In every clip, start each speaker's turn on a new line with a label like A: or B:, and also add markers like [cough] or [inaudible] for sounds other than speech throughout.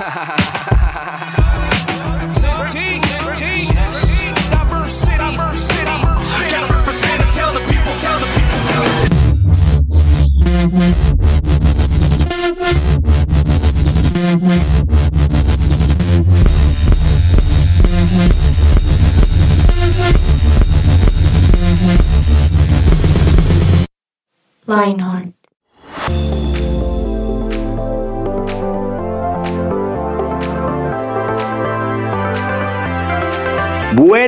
A: ha ha ha ha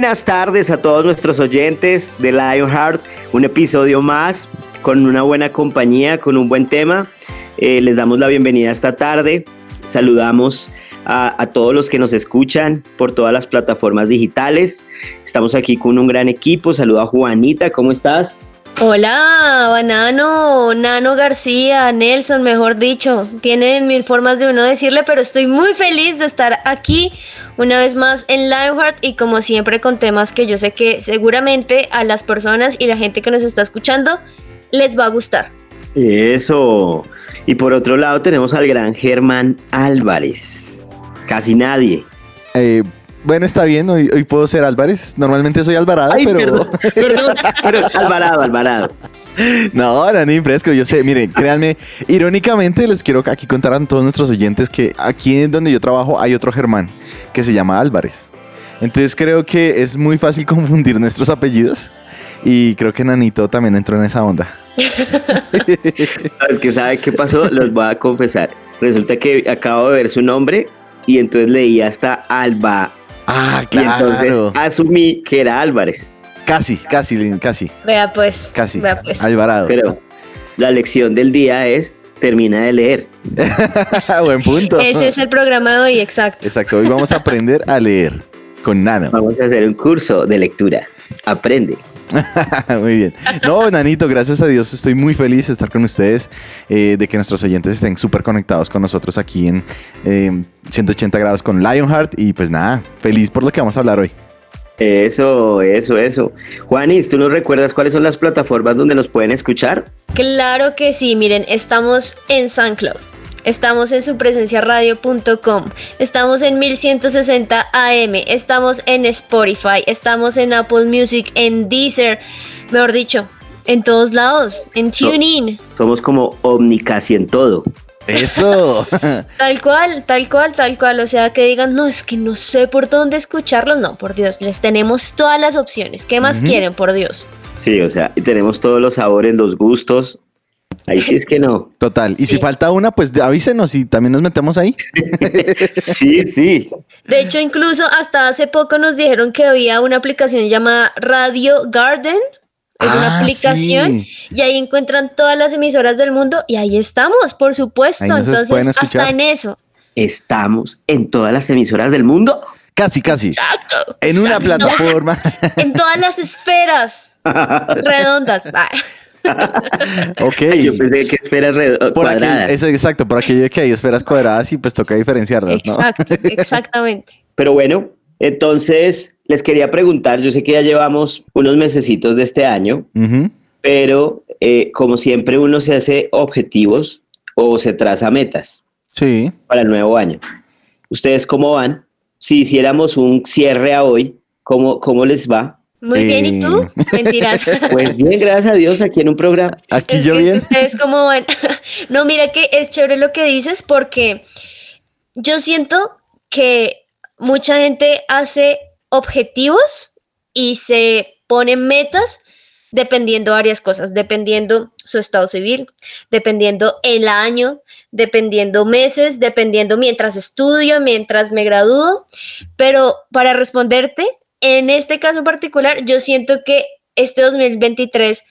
B: Buenas tardes a todos nuestros oyentes de Lionheart, un episodio más con una buena compañía, con un buen tema. Eh, les damos la bienvenida esta tarde. Saludamos a, a, todos los que nos escuchan por todas las plataformas digitales. Estamos aquí con un gran equipo. Saluda a Juanita, ¿cómo estás?
C: Hola, Banano, Nano García, Nelson, mejor dicho. Tienen mil formas de uno decirle, pero estoy muy feliz de estar aquí una vez más en Lionheart y como siempre con temas que yo sé que seguramente a las personas y la gente que nos está escuchando les va a gustar.
B: Eso. Y por otro lado tenemos al gran Germán Álvarez. Casi nadie.
D: Eh, bueno, está bien, hoy, hoy, puedo ser Álvarez. Normalmente soy Alvarado,
B: Ay,
D: pero.
B: Perdón, [laughs] perdón, pero Alvarado, Alvarado.
D: No, era ni fresco, yo sé. Miren, créanme, irónicamente les quiero aquí contar a todos nuestros oyentes que aquí en donde yo trabajo hay otro Germán que se llama Álvarez. Entonces creo que es muy fácil [laughs] confundir nuestros apellidos y creo que Nanito también entró en esa onda. [laughs]
B: es que sabe qué pasó, los voy a confesar. Resulta que acabo de ver su nombre y entonces leí hasta Alba
D: Ah, claro.
B: Y entonces asumí que era Álvarez.
D: Casi, casi, casi.
C: Vea pues.
D: Casi.
C: Vea pues.
D: Alvarado.
B: Pero la lección del día es termina de leer. [laughs]
D: Buen punto.
C: Ese es el programa de hoy, exacto.
D: Exacto. Hoy vamos a aprender a leer con Nano.
B: Vamos a hacer un curso de lectura. Aprende. [laughs]
D: muy bien. No, Nanito, gracias a Dios estoy muy feliz de estar con ustedes, eh, de que nuestros oyentes estén súper conectados con nosotros aquí en eh, 180 grados con Lionheart y pues nada, feliz por lo que vamos a hablar hoy.
B: Eso, eso, eso. Juanis, ¿tú nos recuerdas cuáles son las plataformas donde nos pueden escuchar?
C: Claro que sí, miren, estamos en SoundCloud. Estamos en supresenciaradio.com, estamos en 1160 AM, estamos en Spotify, estamos en Apple Music, en Deezer, mejor dicho, en todos lados, en TuneIn.
B: Somos como omnicasi en todo.
D: Eso. [laughs]
C: tal cual, tal cual, tal cual. O sea, que digan, no, es que no sé por dónde escucharlos. No, por Dios, les tenemos todas las opciones. ¿Qué más uh -huh. quieren, por Dios?
B: Sí, o sea, tenemos todos los sabores, los gustos. Ahí sí es que no.
D: Total. Y sí. si falta una, pues avísenos y también nos metemos ahí. [laughs] [laughs]
B: sí, sí.
C: De hecho, incluso hasta hace poco nos dijeron que había una aplicación llamada Radio Garden. Es ah, una aplicación sí. y ahí encuentran todas las emisoras del mundo y ahí estamos, por supuesto. Entonces, hasta en eso.
B: Estamos en todas las emisoras del mundo.
D: Casi, casi.
C: Exacto.
D: En una plataforma.
C: en todas las esferas [laughs] redondas.
D: Ok.
B: Yo pensé que esferas
D: por cuadradas. Aquel, eso, exacto, por aquello que hay esferas cuadradas y pues toca diferenciarlas,
C: Exacto,
D: ¿no?
C: exactamente. [laughs]
B: Pero bueno, entonces les quería preguntar, yo sé que ya llevamos unos mesecitos de este año, uh -huh. pero eh, como siempre uno se hace objetivos o se traza metas
D: sí.
B: para el nuevo año. ¿Ustedes cómo van? Si hiciéramos un cierre a hoy, ¿cómo, cómo les va?
C: Muy eh... bien, ¿y tú? Mentiras. [laughs]
B: Pues bien, gracias a Dios, aquí en un programa.
D: Aquí
C: es
D: yo bien.
C: Ustedes cómo van. [laughs] no, mira que es chévere lo que dices porque yo siento que mucha gente hace objetivos y se pone metas dependiendo varias cosas, dependiendo su estado civil, dependiendo el año, dependiendo meses, dependiendo mientras estudio, mientras me gradúo. Pero para responderte, en este caso particular, yo siento que este 2023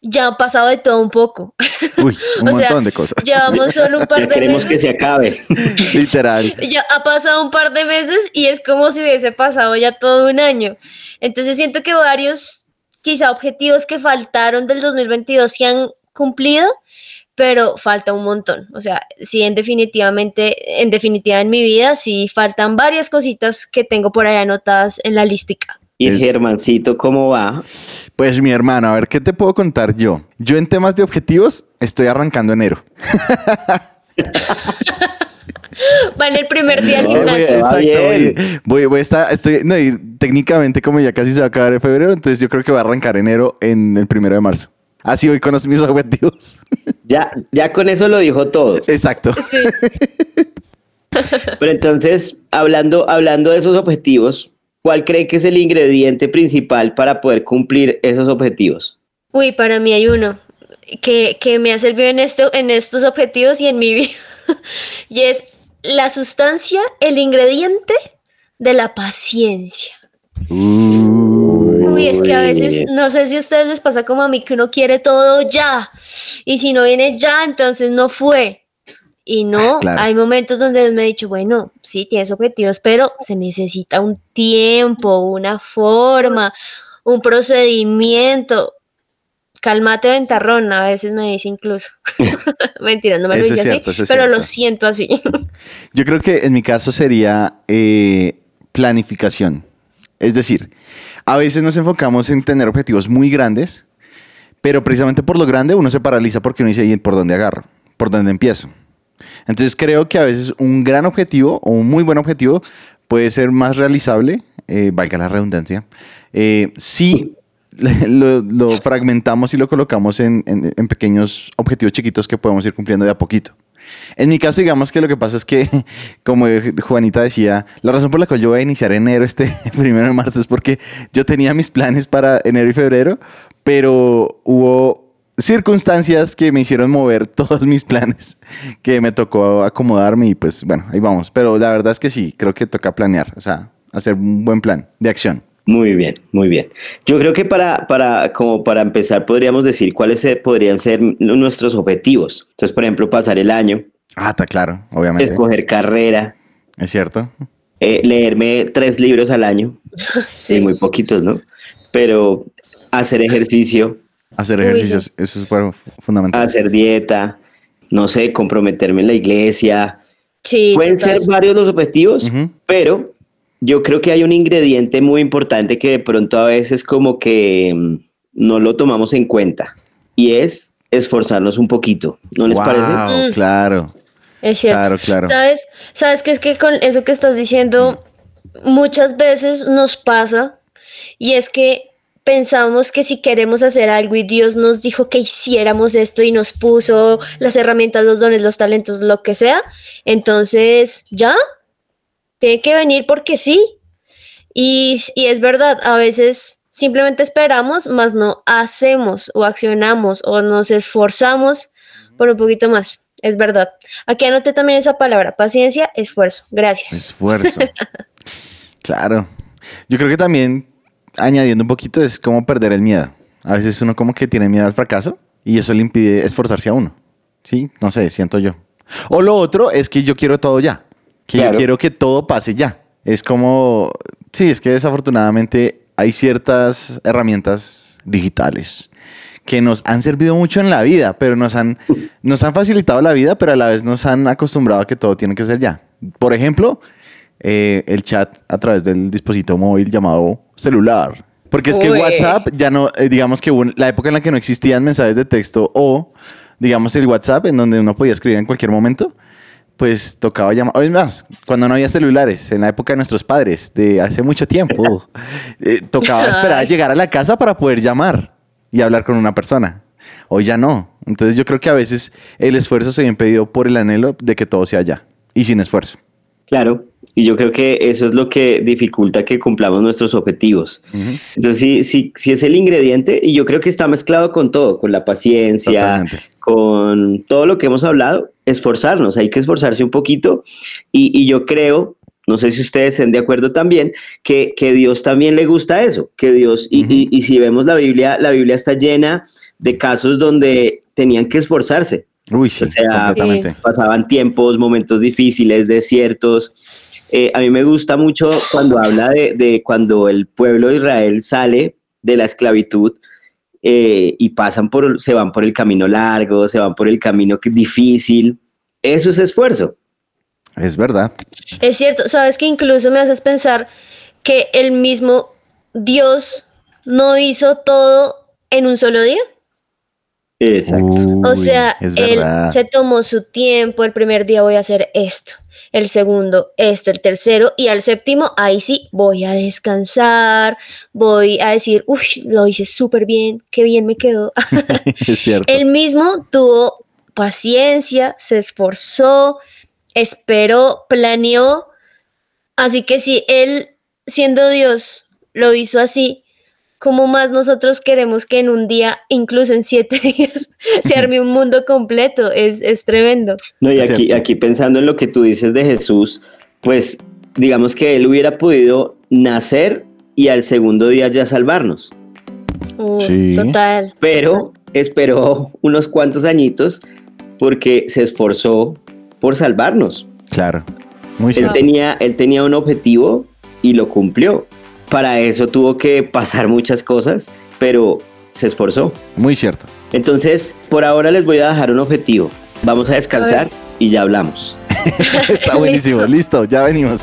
C: ya ha pasado de todo un poco.
D: Uy, un [laughs]
C: o
D: montón
C: sea,
D: de cosas.
C: Llevamos solo un par de
B: queremos
C: meses.
B: que se acabe. [laughs]
D: Literal.
C: Ya ha pasado un par de meses y es como si hubiese pasado ya todo un año. Entonces siento que varios quizá objetivos que faltaron del 2022 se han cumplido, pero falta un montón. O sea, sí, en definitivamente, en definitiva en mi vida, sí faltan varias cositas que tengo por ahí anotadas en la lística.
B: Y
D: El-
B: Germancito, ¿cómo va?
D: Pues mi hermano, a ver, ¿qué te puedo contar yo? Yo en temas de objetivos estoy arrancando enero. [laughs]
C: Va en el primer día al gimnasio.
B: Va
D: exacto,
B: bien.
D: voy, voy, voy a estar, estoy, no, y técnicamente como ya casi se va a acabar en febrero, entonces yo creo que va a arrancar enero en el primero de marzo. Así voy con los- mis objetivos.
B: Ya, ya con eso lo dijo todo.
D: Exacto.
C: Sí. [laughs]
B: Pero entonces, hablando, hablando de esos objetivos, ¿cuál cree que es el ingrediente principal para poder cumplir esos objetivos?
C: Uy, para mí hay uno que, que me ha servido en, esto, en estos objetivos y en mi [laughs] vida. y es la sustancia, el ingrediente de la paciencia. Uy, es que a veces, no sé si a ustedes les pasa como a mí, que uno quiere todo ya. Y si no viene ya, entonces no fue. Y no,
D: Claro.
C: hay momentos donde me he dicho, bueno, sí, tienes objetivos, pero se necesita un tiempo, una forma, un procedimiento. Cálmate, ventarrón, a veces me dice incluso. [laughs] [laughs] Mentira, no me lo
D: Eso es
C: dice
D: cierto,
C: así, pero
D: cierto.
C: lo siento así. [laughs]
D: Yo creo que en mi caso sería eh, planificación. Es decir, a veces nos enfocamos en tener objetivos muy grandes, pero precisamente por lo grande uno se paraliza porque uno dice, ¿y por dónde agarro? ¿Por dónde empiezo? Entonces creo que a veces un gran objetivo o un muy buen objetivo puede ser más realizable, eh, valga la redundancia, eh, si [laughs] lo, fragmentamos y lo colocamos en- en pequeños objetivos chiquitos que podemos ir cumpliendo de a poquito. En mi caso, digamos que lo que pasa es que, [laughs] como Juanita decía, la razón por la cual yo voy a iniciar enero este [laughs] primero de marzo es porque yo tenía mis planes para enero y febrero, pero hubo circunstancias que me hicieron mover [laughs] todos mis planes, que me tocó acomodarme y pues bueno, ahí vamos. Pero la verdad es que sí, creo que toca planear, o sea, hacer un buen plan de acción.
B: Muy bien, muy bien. Yo creo que para, para, como para empezar, podríamos decir cuáles podrían ser nuestros objetivos. Entonces, por ejemplo, pasar el año,
D: Ah, está claro, obviamente.
B: escoger carrera,
D: Es cierto.
B: eh, leerme tres libros al año, [laughs]
C: Sí.
B: y muy poquitos, ¿no? Pero hacer ejercicio,
D: Hacer
C: Uy,
D: ejercicios, eso es bueno, fundamental.
B: hacer dieta, no sé, comprometerme en la iglesia.
C: Sí,
B: Pueden
C: total.
B: ser varios los objetivos, pero yo creo que hay un ingrediente muy importante que de pronto a veces como que mm, no lo tomamos en cuenta y es esforzarnos un poquito, ¿no les parece?
D: Wow,
C: Mm.
D: claro,
C: Es cierto.
D: claro, claro.
C: ¿Sabes? ¿Sabes qué es que con eso que estás diciendo muchas veces nos pasa y es que pensamos que si queremos hacer algo y Dios nos dijo que hiciéramos esto y nos puso las herramientas, los dones, los talentos, lo que sea, entonces ya tiene que venir porque sí. Y, y es verdad, a veces simplemente esperamos, más no hacemos o accionamos o nos esforzamos por un poquito más. Es verdad. Aquí anoté también esa palabra, paciencia, esfuerzo. Gracias.
D: Esfuerzo. [laughs] claro. Yo creo que también, añadiendo un poquito, es como perder el miedo. A veces uno como que tiene miedo al fracaso y eso le impide esforzarse a uno. Sí, no sé, siento yo. O lo otro es que yo quiero todo ya. Que
B: Claro.
D: yo quiero que todo pase ya. Es como, sí, es que desafortunadamente hay ciertas herramientas digitales que nos han servido mucho en la vida, pero nos han, [laughs] nos han facilitado la vida, pero a la vez nos han acostumbrado a que todo tiene que ser ya. Por ejemplo, eh, el chat a través del dispositivo móvil llamado celular. Porque es que
C: Uy.
D: WhatsApp ya no, eh, digamos que hubo la época en la que no existían mensajes de texto o, digamos, el WhatsApp en donde uno podía escribir en cualquier momento, pues tocaba llamar. Es más, cuando no había celulares, en la época de nuestros padres, de hace mucho tiempo, [laughs] eh, tocaba esperar a llegar a la casa para poder llamar y hablar con una persona. Hoy ya no. Entonces yo creo que a veces el esfuerzo se ve impedido por el anhelo de que todo sea ya y sin esfuerzo.
B: Claro, y yo creo que eso es lo que dificulta que cumplamos nuestros objetivos. Entonces sí, sí, sí es el ingrediente y yo creo que está mezclado con todo, con la paciencia,
D: Totalmente.
B: con todo lo que hemos hablado, esforzarnos, hay que esforzarse un poquito y, y yo creo, no sé si ustedes estén de acuerdo también, que, que Dios también le gusta eso, que Dios, y,
D: Ujú.
B: y- y si vemos la Biblia, la Biblia está llena de casos donde tenían que esforzarse,
D: Uy, sí,
B: O sea, pasaban tiempos, momentos difíciles, desiertos. Eh, a mí me gusta mucho cuando habla de, de cuando el pueblo de Israel sale de la esclavitud eh, y pasan por, se van por el camino largo, se van por el camino que- difícil. Eso es esfuerzo.
D: Es verdad.
C: Es cierto, sabes que incluso me haces pensar que el mismo Dios no hizo todo en un solo día.
B: Exacto.
C: O sea,
D: es
C: él se tomó su tiempo, el primer día voy a hacer esto, el segundo esto, el tercero y al séptimo, ahí sí voy a descansar, voy a decir, uff, lo hice súper bien, qué bien me quedó. [laughs]
D: es cierto.
C: Él mismo tuvo paciencia, se esforzó, esperó, planeó. Así que si él, siendo Dios, lo hizo así, como más nosotros queremos que en un día, incluso en siete [laughs] días, se arme un mundo completo? Es, es tremendo.
B: No, y aquí, aquí pensando en lo que tú dices de Jesús, pues digamos que él hubiera podido nacer y al segundo día ya salvarnos.
C: Uh, sí. Total.
B: Pero esperó unos cuantos añitos porque se esforzó por salvarnos.
D: Claro.
B: Muy él tenía, él tenía un objetivo y lo cumplió. Para eso tuvo que pasar muchas cosas, pero se esforzó.
D: Muy cierto.
B: Entonces, por ahora les voy a dejar un objetivo. Vamos a descansar y ya hablamos. [laughs]
D: Está buenísimo. [laughs] Listo, ya venimos.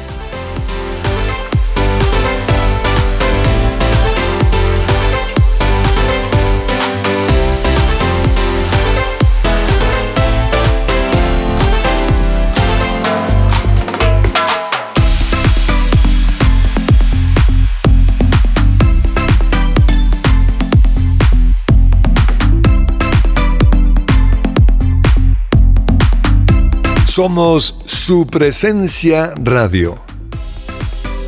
A: Somos su presencia radio.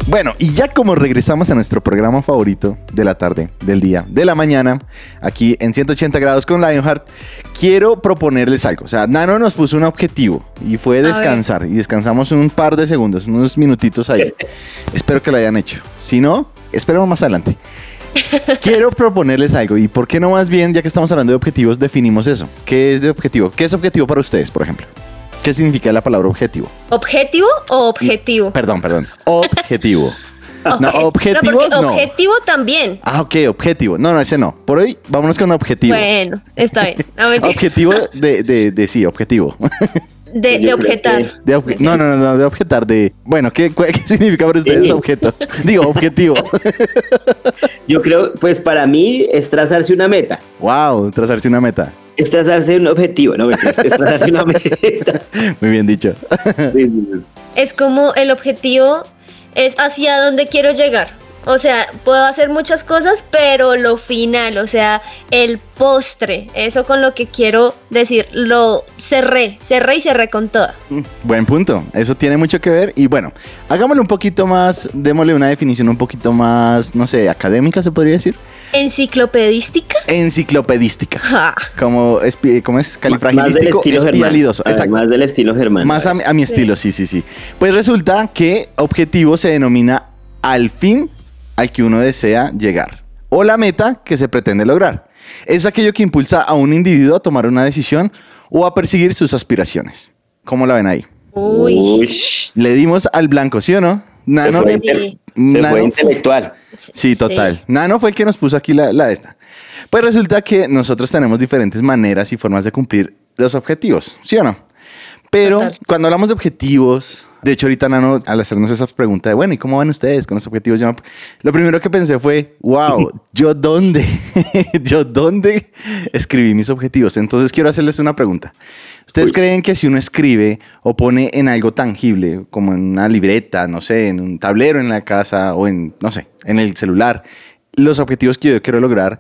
D: Bueno, y ya como regresamos a nuestro programa favorito de la tarde, del día, de la mañana, aquí en 180 grados con Lionheart, quiero proponerles algo. O sea, Nano nos puso un objetivo y fue descansar. Y descansamos un par de segundos, unos minutitos ahí. [laughs] Espero que lo hayan hecho. Si no, esperemos más adelante. [laughs] Quiero proponerles algo y por qué no más bien, ya que estamos hablando de objetivos, definimos eso. ¿Qué es de objetivo? ¿Qué es objetivo para ustedes, por ejemplo? ¿Qué significa la palabra objetivo?
C: ¿Objetivo o objetivo?
D: Perdón, perdón. Objetivo. [laughs] No, objetivo no,
C: Objetivo también.
D: Ah, ok, objetivo. No, no, ese no. Por hoy, vámonos con objetivo.
C: Bueno, está bien. [laughs]
D: objetivo de, de, de, sí, objetivo. [laughs]
C: De, de objetar.
D: no, no, no, no, de objetar, de... Bueno, ¿qué, qué significa para ustedes objeto? Digo, objetivo.
B: Yo creo, pues para mí es trazarse una meta.
D: Wow, trazarse una meta.
B: Es trazarse un objetivo, no, es trazarse una meta. [laughs]
D: Muy bien dicho.
C: Es como el objetivo es hacia dónde quiero llegar. O sea, puedo hacer muchas cosas, pero lo final, o sea, el postre, eso con lo que quiero decir, lo cerré, cerré y cerré con todo.
D: Mm, buen punto, eso tiene mucho que ver. Y bueno, hagámosle un poquito más, démosle una definición un poquito más, no sé, académica se podría decir.
C: ¿Enciclopedística?
D: Enciclopedística. Como, es, ¿Cómo es? Califragilístico,
B: espialidoso. Exacto. Más del estilo Germán.
D: Más a, a mi estilo, sí, sí, sí. Pues resulta que objetivo se denomina al fin al que uno desea llegar o la meta que se pretende lograr. Es aquello que impulsa a un individuo a tomar una decisión o a perseguir sus aspiraciones. ¿Cómo la ven ahí?
C: Uy.
D: Le dimos al blanco, ¿sí o no?
B: Nano, se fue, intelectual.
D: Sí, total. Nano fue el que nos puso aquí la, la esta. Pues resulta que nosotros tenemos diferentes maneras y formas de cumplir los objetivos, ¿sí o no? Pero cuando hablamos de objetivos, de hecho, ahorita Nano, al hacernos esa pregunta de, bueno, ¿y cómo van ustedes con los objetivos? lo primero que pensé fue, wow, [laughs] ¿yo dónde? [laughs] ¿Yo dónde escribí mis objetivos? Entonces quiero hacerles una pregunta. ¿Ustedes creen que si uno escribe o pone en algo tangible, como en una libreta, no sé, en un tablero en la casa o en, no sé, en el celular, los objetivos que yo quiero lograr,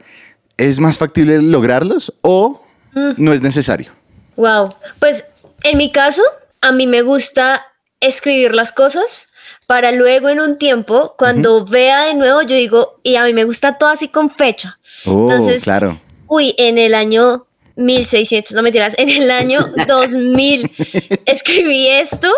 D: ¿es más factible lograrlos o mm. no es necesario?
C: Wow, pues en mi caso, a mí me gusta escribir las cosas para luego en un tiempo, cuando vea de nuevo, yo digo, y a mí me gusta todo así con fecha.
D: Oh, Entonces, claro.
C: Uy, en el año 1600, no mentiras, en el año [laughs] 2000 escribí esto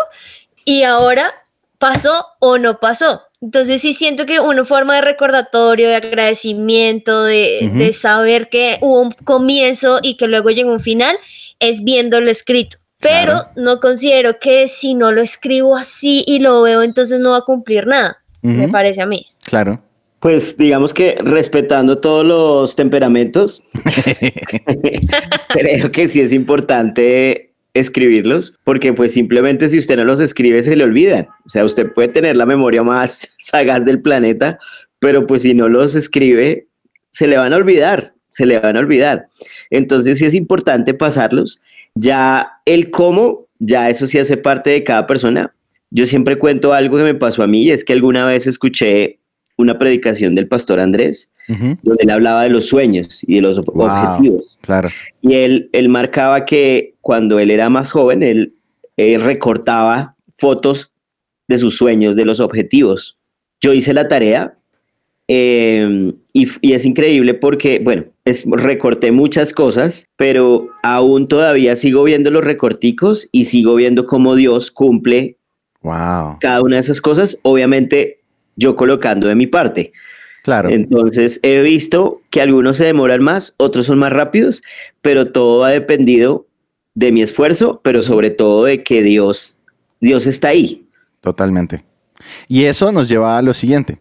C: y ahora pasó o no pasó. Entonces sí siento que una forma de recordatorio, de agradecimiento, de, de saber que hubo un comienzo y que luego llegó un final, es viéndolo escrito. Pero no considero que si no lo escribo así y lo veo, entonces no va a cumplir nada. Me parece a mí.
D: Claro.
B: Pues digamos que respetando todos los temperamentos, [laughs] creo que sí es importante escribirlos, porque pues simplemente si usted no los escribe se le olvidan. O sea, usted puede tener la memoria más [laughs] sagaz del planeta, pero pues si no los escribe, se le van a olvidar, se le van a olvidar. Entonces sí es importante pasarlos ya el cómo, ya eso sí hace parte de cada persona, yo siempre cuento algo que me pasó a mí, y es que alguna vez escuché una predicación del pastor Andrés, donde él hablaba de los sueños y de los objetivos.
D: Claro.
B: Y él, él marcaba que cuando él era más joven, él, recortaba fotos de sus sueños, de los objetivos. Yo hice la tarea em, y, y, es increíble porque, bueno, es, recorté muchas cosas, pero aún todavía sigo viendo los recorticos y sigo viendo cómo Dios cumple
D: Wow.
B: Cada una de esas cosas, obviamente, yo colocando de mi parte.
D: Claro.
B: Entonces, he visto que algunos se demoran más, otros son más rápidos, pero todo ha dependido de mi esfuerzo, pero sobre todo de que Dios, Dios está ahí.
D: Totalmente. Y eso nos lleva a lo siguiente.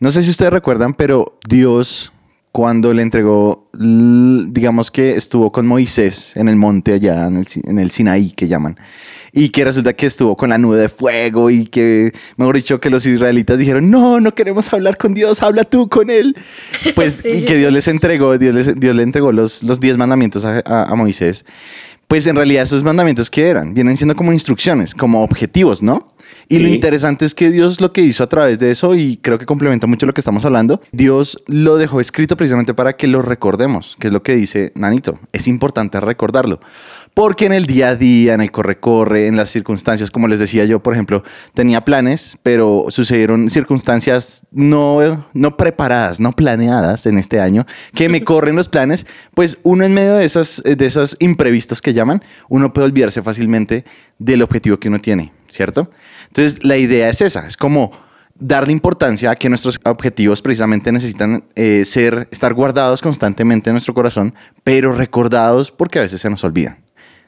D: No sé si ustedes recuerdan, pero Dios cuando le entregó, digamos que estuvo con Moisés en el monte allá, en el, en el Sinaí que llaman, y que resulta que estuvo con la nube de fuego y que, mejor dicho, que los israelitas dijeron, no, no queremos hablar con Dios, habla tú con él. [laughs] Pues, y que Dios les entregó, Dios, Dios le entregó los, los diez mandamientos a, a, Moisés. Pues en realidad esos mandamientos que eran, vienen siendo como instrucciones, como objetivos, ¿no? Y lo interesante es que Dios lo que hizo a través de eso, y creo que complementa mucho lo que estamos hablando, Dios lo dejó escrito precisamente para que lo recordemos, que es lo que dice Nanito. Es importante recordarlo. Porque en el día a día, en el corre-corre, en las circunstancias, como les decía yo, por ejemplo, tenía planes, pero sucedieron circunstancias no, no preparadas, no planeadas en este año, que me [laughs] corren los planes, pues uno en medio de, esas, de esos imprevistos que llaman, uno puede olvidarse fácilmente del objetivo que uno tiene, ¿cierto? Entonces, la idea es esa, es como darle importancia a que nuestros objetivos precisamente necesitan eh, ser, estar guardados constantemente en nuestro corazón, pero recordados porque a veces se nos olvidan.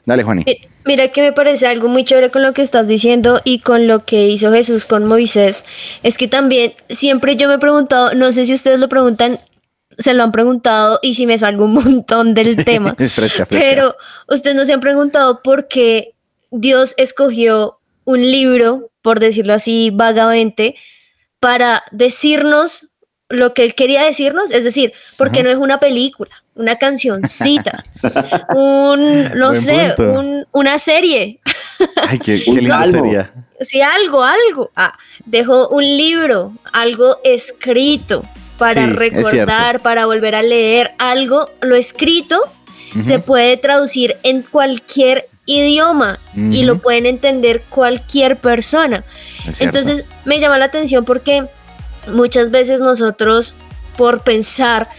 D: Dale, Juani.
C: Mira que me parece algo muy chévere con lo que estás diciendo y con lo que hizo Jesús con Moisés. Es que también siempre yo me he preguntado, no sé si ustedes lo preguntan, se lo han preguntado y si me salgo un [laughs] montón del tema. [laughs] Pero ustedes no se han preguntado por qué Dios escogió un libro, por decirlo así vagamente, para decirnos lo que él quería decirnos, es decir, porque no es una película, una cancioncita, [laughs] un, no sé, una serie.
D: Ay, qué, qué [laughs] sería.
C: Sí, algo, algo. Ah, dejó un libro, algo escrito para recordar, para volver a leer algo, lo escrito se puede traducir en cualquier idioma y lo pueden entender cualquier persona. Entonces me llama la atención porque muchas veces nosotros por pensar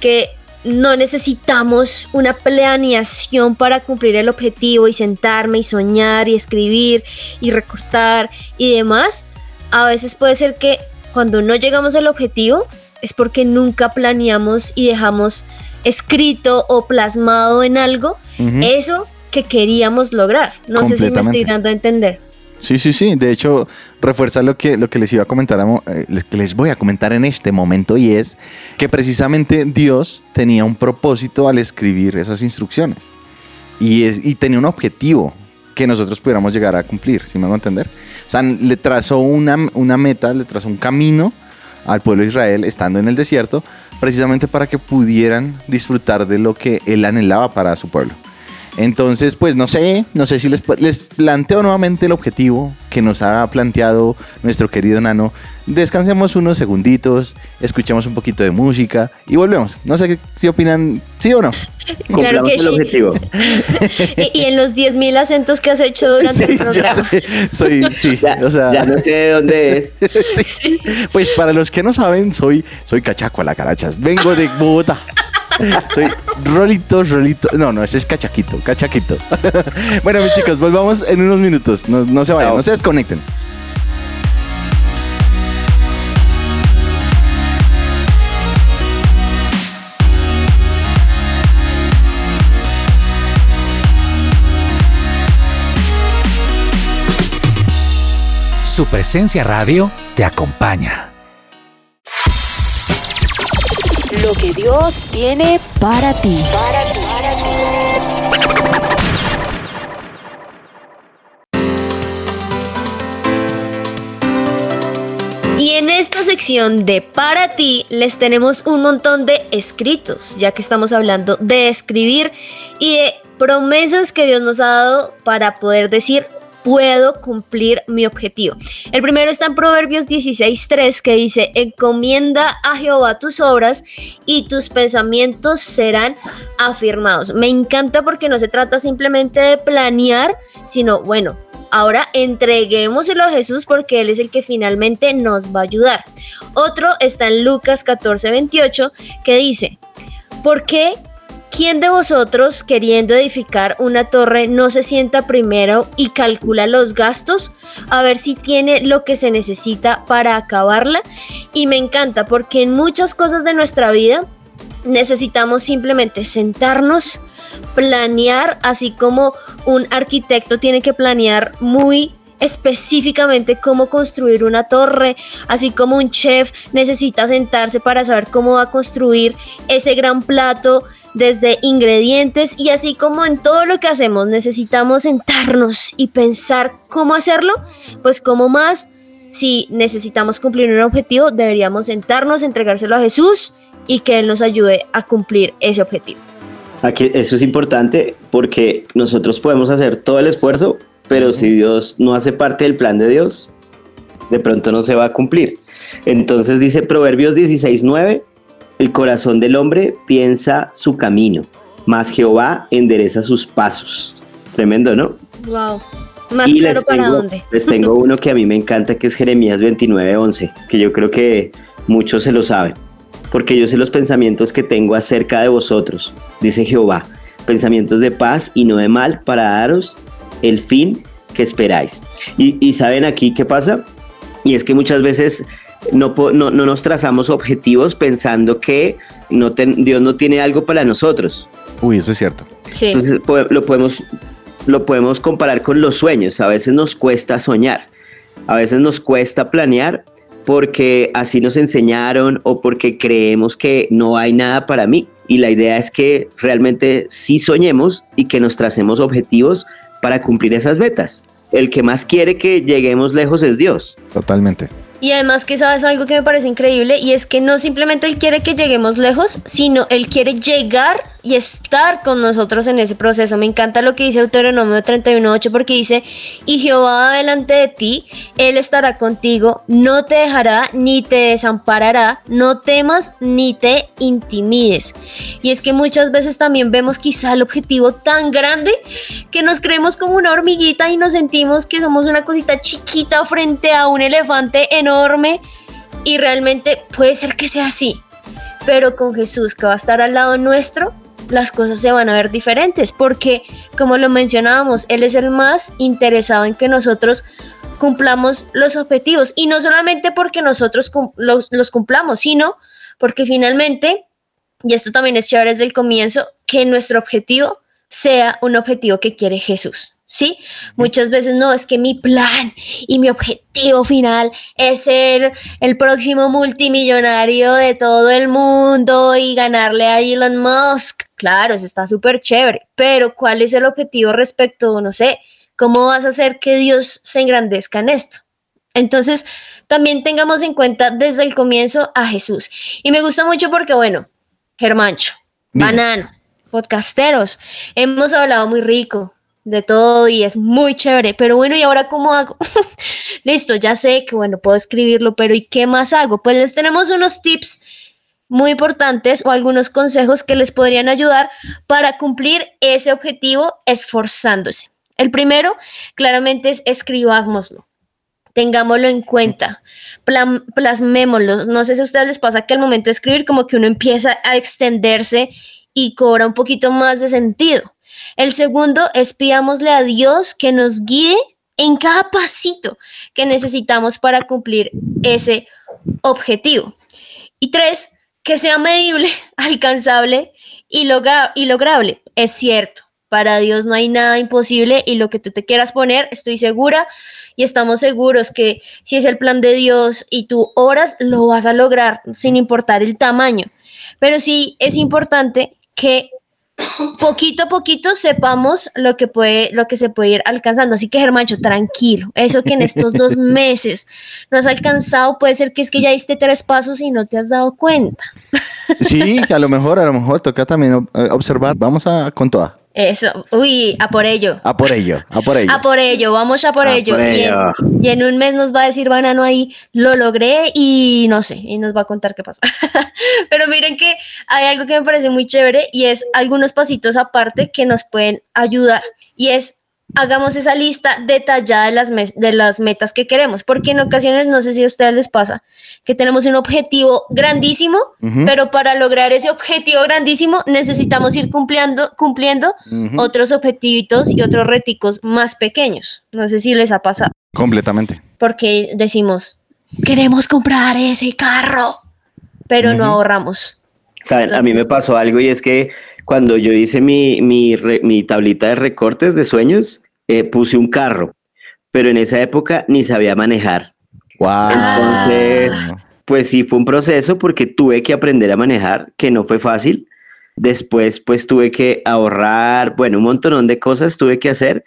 C: que no necesitamos una planeación para cumplir el objetivo y sentarme y soñar y escribir y recortar y demás, a veces puede ser que cuando no llegamos al objetivo es porque nunca planeamos y dejamos escrito o plasmado en algo. Eso que queríamos lograr. No sé si me estoy dando a entender.
D: Sí, sí, sí. De hecho, refuerza lo que, lo que les iba a comentar, eh, les voy a comentar en este momento y es que precisamente Dios tenía un propósito al escribir esas instrucciones y, es, y tenía un objetivo que nosotros pudiéramos llegar a cumplir, si me hago entender. O sea, le trazó una, una meta, le trazó un camino al pueblo de Israel estando en el desierto, precisamente para que pudieran disfrutar de lo que él anhelaba para su pueblo. Entonces, pues no sé, no sé si les, les planteo nuevamente el objetivo que nos ha planteado nuestro querido Nano. Descansemos unos segunditos, escuchemos un poquito de música y volvemos. No sé si opinan, sí o no.
C: Claro que sí. Objetivo. [laughs] y, en los 10.000 acentos que has hecho durante el programa.
D: Soy, sí,
B: ya, o sea, ya no sé de dónde es. [laughs]
D: sí. Pues para los que no saben, soy, soy cachaco a la carachas. Vengo de Bogotá. [laughs] Soy Rolito, Rolito. No, no, ese es Cachaquito, Cachaquito. [laughs] bueno, mis chicos, volvamos en unos minutos. No, se vayan, no se desconecten.
E: Su presencia radio te acompaña.
F: Dios tiene para ti.
C: Y en esta sección de para ti les tenemos un montón de escritos, ya que estamos hablando de escribir y de promesas que Dios nos ha dado para poder decir puedo cumplir mi objetivo. El primero está en Proverbios 16.3 que dice, encomienda a Jehová tus obras y tus pensamientos serán afirmados. Me encanta porque no se trata simplemente de planear, sino bueno, Ahora entreguémoselo a Jesús porque Él es el que finalmente nos va a ayudar. Otro está en Lucas 14, 28 que dice, ¿por qué ¿Quién de vosotros, queriendo edificar una torre, no se sienta primero y calcula los gastos a ver si tiene lo que se necesita para acabarla? Y me encanta porque en muchas cosas de nuestra vida necesitamos simplemente sentarnos, planear, así como un arquitecto tiene que planear muy específicamente cómo construir una torre, así como un chef necesita sentarse para saber cómo va a construir ese gran plato desde ingredientes. Y así como en todo lo que hacemos necesitamos sentarnos y pensar cómo hacerlo, pues como más. Si necesitamos cumplir un objetivo deberíamos sentarnos, entregárselo a Jesús y que Él nos ayude a cumplir ese objetivo.
B: Aquí, eso es importante porque nosotros podemos hacer todo el esfuerzo, pero si Dios no hace parte del plan de Dios, de pronto no se va a cumplir. Entonces dice Proverbios 16:9, el corazón del hombre piensa su camino, mas Jehová endereza sus pasos. Tremendo, ¿no?
C: Wow. Más claro para dónde.
B: Les tengo [laughs] uno que a mí me encanta, que es Jeremías 29:11, que yo creo que muchos se lo saben porque yo sé los pensamientos que tengo acerca de vosotros, dice Jehová, pensamientos de paz y no de mal para daros el fin que esperáis. Y, saben aquí qué pasa, y es que muchas veces no, no, nos trazamos objetivos pensando que no Dios no tiene algo para nosotros.
D: Uy, eso es cierto.
C: Sí.
B: Entonces lo podemos, lo podemos comparar con los sueños. A veces nos cuesta soñar, a veces nos cuesta planear porque así nos enseñaron o porque creemos que no hay nada para mí. Y la idea es que realmente sí soñemos y que nos tracemos objetivos para cumplir esas metas. El que más quiere que lleguemos lejos es Dios.
D: Totalmente.
C: Y además que sabes algo que me parece increíble y es que no simplemente Él quiere que lleguemos lejos, sino Él quiere llegar y estar con nosotros en ese proceso. Me encanta lo que dice Deuteronomio 31.8 porque dice, y Jehová delante de ti, Él estará contigo, no te dejará ni te desamparará, no temas ni te intimides. Y es que muchas veces también vemos quizá el objetivo tan grande que nos creemos como una hormiguita y nos sentimos que somos una cosita chiquita frente a un elefante enorme y realmente puede ser que sea así. Pero con Jesús que va a estar al lado nuestro, las cosas se van a ver diferentes, porque como lo mencionábamos, Él es el más interesado en que nosotros cumplamos los objetivos, y no solamente porque nosotros los, los cumplamos, sino porque finalmente, y esto también es chévere desde el comienzo, que nuestro objetivo sea un objetivo que quiere Jesús. ¿sí? Muchas veces no, es que mi plan y mi objetivo final es ser el próximo multimillonario de todo el mundo y ganarle a Elon Musk. Claro, eso está súper chévere, pero ¿cuál es el objetivo respecto, no sé, cómo vas a hacer que Dios se engrandezca en esto? Entonces, también tengamos en cuenta desde el comienzo a Jesús. Y me gusta mucho porque, bueno, Germancho, Banano, podcasteros, hemos hablado muy rico, de todo y es muy chévere, pero bueno, ¿y ahora cómo hago? [laughs] Listo, ya sé que bueno, puedo escribirlo, pero ¿y qué más hago? Pues les tenemos unos tips muy importantes o algunos consejos que les podrían ayudar para cumplir ese objetivo esforzándose. El primero, claramente, es escribámoslo. Tengámoslo en cuenta, plasmémoslo. No sé si a ustedes les pasa que al momento de escribir como que uno empieza a extenderse y cobra un poquito más de sentido. El segundo es pidámosle a Dios que nos guíe en cada pasito que necesitamos para cumplir ese objetivo. Y tres, que sea medible, [laughs] alcanzable y, y lograble. Es cierto, para Dios no hay nada imposible y lo que tú te quieras poner, estoy segura y estamos seguros que si es el plan de Dios y tú oras, lo vas a lograr sin importar el tamaño. Pero sí es importante que poquito a poquito sepamos lo que puede, lo que se puede ir alcanzando. Así que, Germancho, tranquilo. Eso que en estos dos [laughs] meses no has alcanzado, puede ser que es que ya diste tres pasos y no te has dado cuenta.
D: Sí, [laughs] a lo mejor, a lo mejor toca también eh, observar. Vamos a con toda.
C: Eso, uy, a por ello.
D: A por ello, a por ello. [laughs]
C: A por ello, vamos a por
B: A
C: ello.
B: por
C: Y, en,
B: ello.
C: y en un mes nos va a decir Banano ahí, lo logré y no sé, y nos va a contar qué pasó. [laughs] Pero miren que hay algo que me parece muy chévere y es algunos pasitos aparte que nos pueden ayudar. Y es, hagamos esa lista detallada de las, de las metas que queremos, porque en ocasiones, no sé si a ustedes les pasa, que tenemos un objetivo grandísimo, pero para lograr ese objetivo grandísimo necesitamos ir cumpliendo, cumpliendo otros objetivitos y otros reticos más pequeños. No sé si les ha pasado,
D: Completamente.
C: porque decimos, queremos comprar ese carro, pero no ahorramos.
B: Saben, a mí me pasó algo y es que cuando yo hice mi, mi, re- mi tablita de recortes de sueños, eh, puse un carro, pero en esa época ni sabía manejar.
D: Wow.
B: Entonces, pues sí fue un proceso porque tuve que aprender a manejar, que no fue fácil. Después, pues tuve que ahorrar, bueno, un montón de cosas tuve que hacer,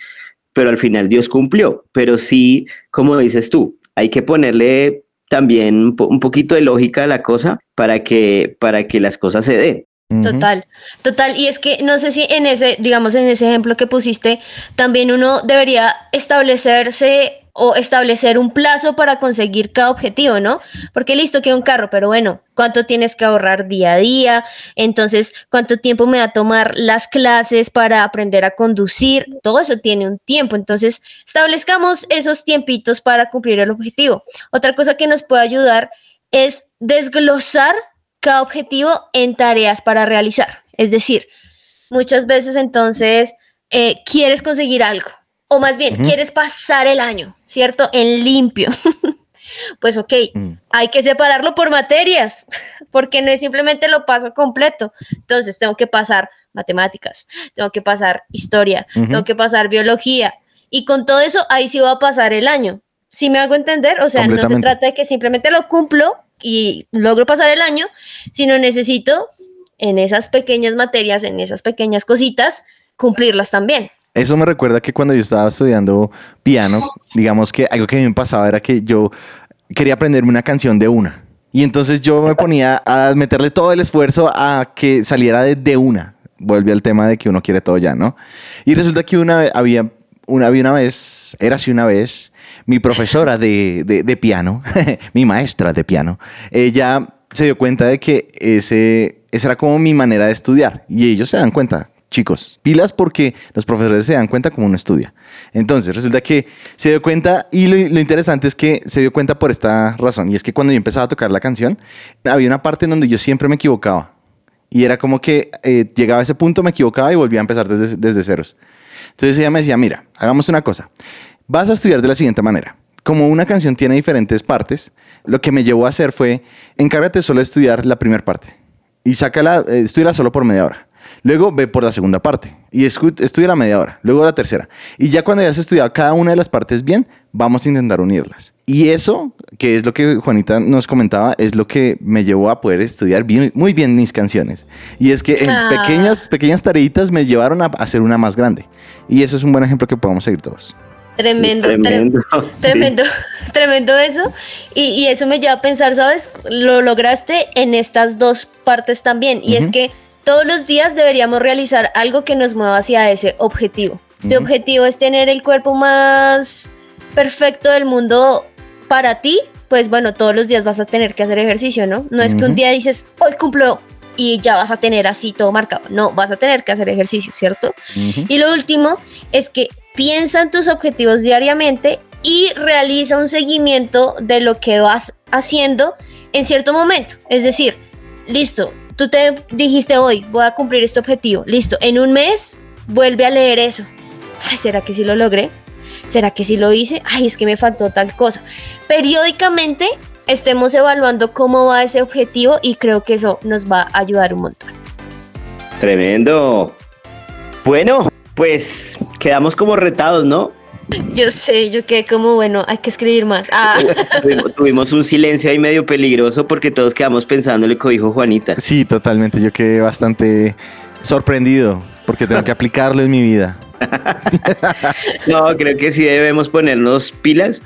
B: pero al final Dios cumplió. Pero sí, como dices tú, hay que ponerle también un, po- un poquito de lógica a la cosa para que, para que las cosas se den.
C: Total, total. Y es que no sé si en ese, digamos, en ese ejemplo que pusiste, también uno debería establecerse o establecer un plazo para conseguir cada objetivo, ¿no? Porque listo, quiero un carro, pero bueno, ¿cuánto tienes que ahorrar día a día? Entonces, ¿cuánto tiempo me va a tomar las clases para aprender a conducir? Todo eso tiene un tiempo. Entonces, establezcamos esos tiempitos para cumplir el objetivo. Otra cosa que nos puede ayudar es desglosar cada objetivo en tareas para realizar. Es decir, muchas veces entonces eh, quieres conseguir algo, o más bien, quieres pasar el año, ¿cierto? En limpio. [laughs] pues ok,
D: Mm.
C: hay que separarlo por materias, [laughs] porque no es simplemente lo paso completo. Entonces tengo que pasar matemáticas, tengo que pasar historia, tengo que pasar biología, y con todo eso ahí sí va a pasar el año. Si me hago entender, o sea, no se trata de que simplemente lo cumplo y logro pasar el año, sino necesito en esas pequeñas materias, en esas pequeñas cositas, cumplirlas también.
D: Eso me recuerda que cuando yo estaba estudiando piano, digamos que algo que a me pasaba era que yo quería aprenderme una canción de una. Y entonces yo me ponía a meterle todo el esfuerzo a que saliera de, de una. Vuelve al tema de que uno quiere todo ya, ¿no? Y resulta que una había, una, había una vez, era así una vez, mi profesora de, de- de piano, [laughs] mi maestra de piano, ella se dio cuenta de que ese, esa era como mi manera de estudiar. Y ellos se dan cuenta, chicos, pilas porque los profesores se dan cuenta como uno estudia. Entonces, resulta que se dio cuenta, y lo, interesante es que se dio cuenta por esta razón, y es que cuando yo empezaba a tocar la canción, había una parte en donde yo siempre me equivocaba. Y era como que eh, llegaba a ese punto, me equivocaba y volvía a empezar desde, desde ceros. Entonces ella me decía, mira, hagamos una cosa. Vas a estudiar de la siguiente manera. Como una canción tiene diferentes partes, lo que me llevó a hacer fue, encárgate solo de estudiar la primera parte. Y sácala, eh, estudiala solo por media hora. Luego ve por la segunda parte y escu- estudia la media hora. Luego la tercera. Y ya cuando hayas estudiado cada una de las partes bien, vamos a intentar unirlas. Y eso, que es lo que Juanita nos comentaba, es lo que me llevó a poder estudiar bien, muy bien mis canciones. Y es que en
C: Ah.
D: pequeñas, pequeñas tareitas me llevaron a hacer una más grande. Y eso es un buen ejemplo que podemos seguir todos.
C: Tremendo, tremendo.
B: Tremendo. [laughs] sí.
C: Tremendo, [laughs] tremendo eso. Y, y eso me lleva a pensar, ¿sabes? Lo lograste en estas dos partes también. Y es
D: Ujú.
C: que todos los días deberíamos realizar algo que nos mueva hacia ese objetivo. Tu
D: Ujú.
C: objetivo es tener el cuerpo más perfecto del mundo para ti. Pues bueno, todos los días vas a tener que hacer ejercicio, ¿no? No es que un día dices, hoy cumplo y ya vas a tener así todo marcado. No, vas a tener que hacer ejercicio, ¿cierto? Y lo último es que piensa en tus objetivos diariamente y realiza un seguimiento de lo que vas haciendo en cierto momento. Es decir, listo, tú te dijiste hoy, voy a cumplir este objetivo. Listo, en un mes vuelve a leer eso. Ay, ¿será que sí lo logré? ¿Será que sí lo hice? Ay, es que me faltó tal cosa. Periódicamente estemos evaluando cómo va ese objetivo y creo que eso nos va a ayudar un montón.
B: Tremendo. Bueno, pues quedamos como retados, ¿no?
C: Yo sé, yo quedé como, bueno, hay que escribir más. Ah. [laughs]
B: Tuvimos, tuvimos un silencio ahí medio peligroso porque todos quedamos pensando en lo que dijo Juanita.
D: Sí, totalmente. Yo quedé bastante sorprendido porque tengo que [laughs] aplicarlo en mi vida. [laughs]
B: No, creo que sí debemos ponernos pilas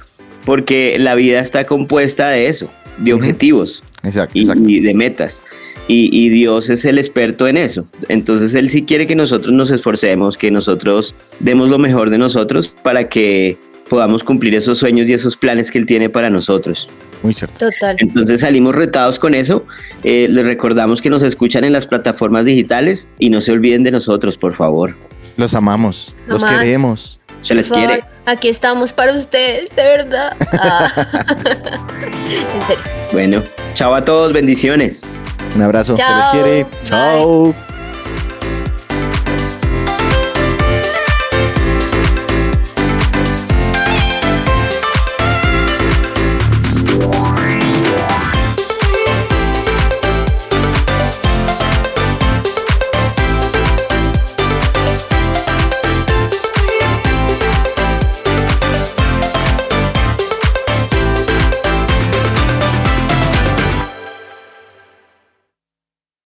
B: porque la vida está compuesta de eso, de objetivos
D: Exacto,
B: y,
D: exacto.
B: y de metas. Y, y Dios es el experto en eso. Entonces Él sí quiere que nosotros nos esforcemos, que nosotros demos lo mejor de nosotros para que podamos cumplir esos sueños y esos planes que Él tiene para nosotros.
D: Muy cierto.
C: Total.
B: Entonces salimos retados con eso. Eh, les recordamos que nos escuchan en las plataformas digitales y no se olviden de nosotros, por favor.
D: Los amamos, los queremos.
B: Se les
C: favor,
B: quiere.
C: Aquí estamos para ustedes, de verdad. [laughs] Ah. [laughs] en serio.
B: Bueno, chao a todos, bendiciones.
D: Un abrazo, se les quiere. Chao.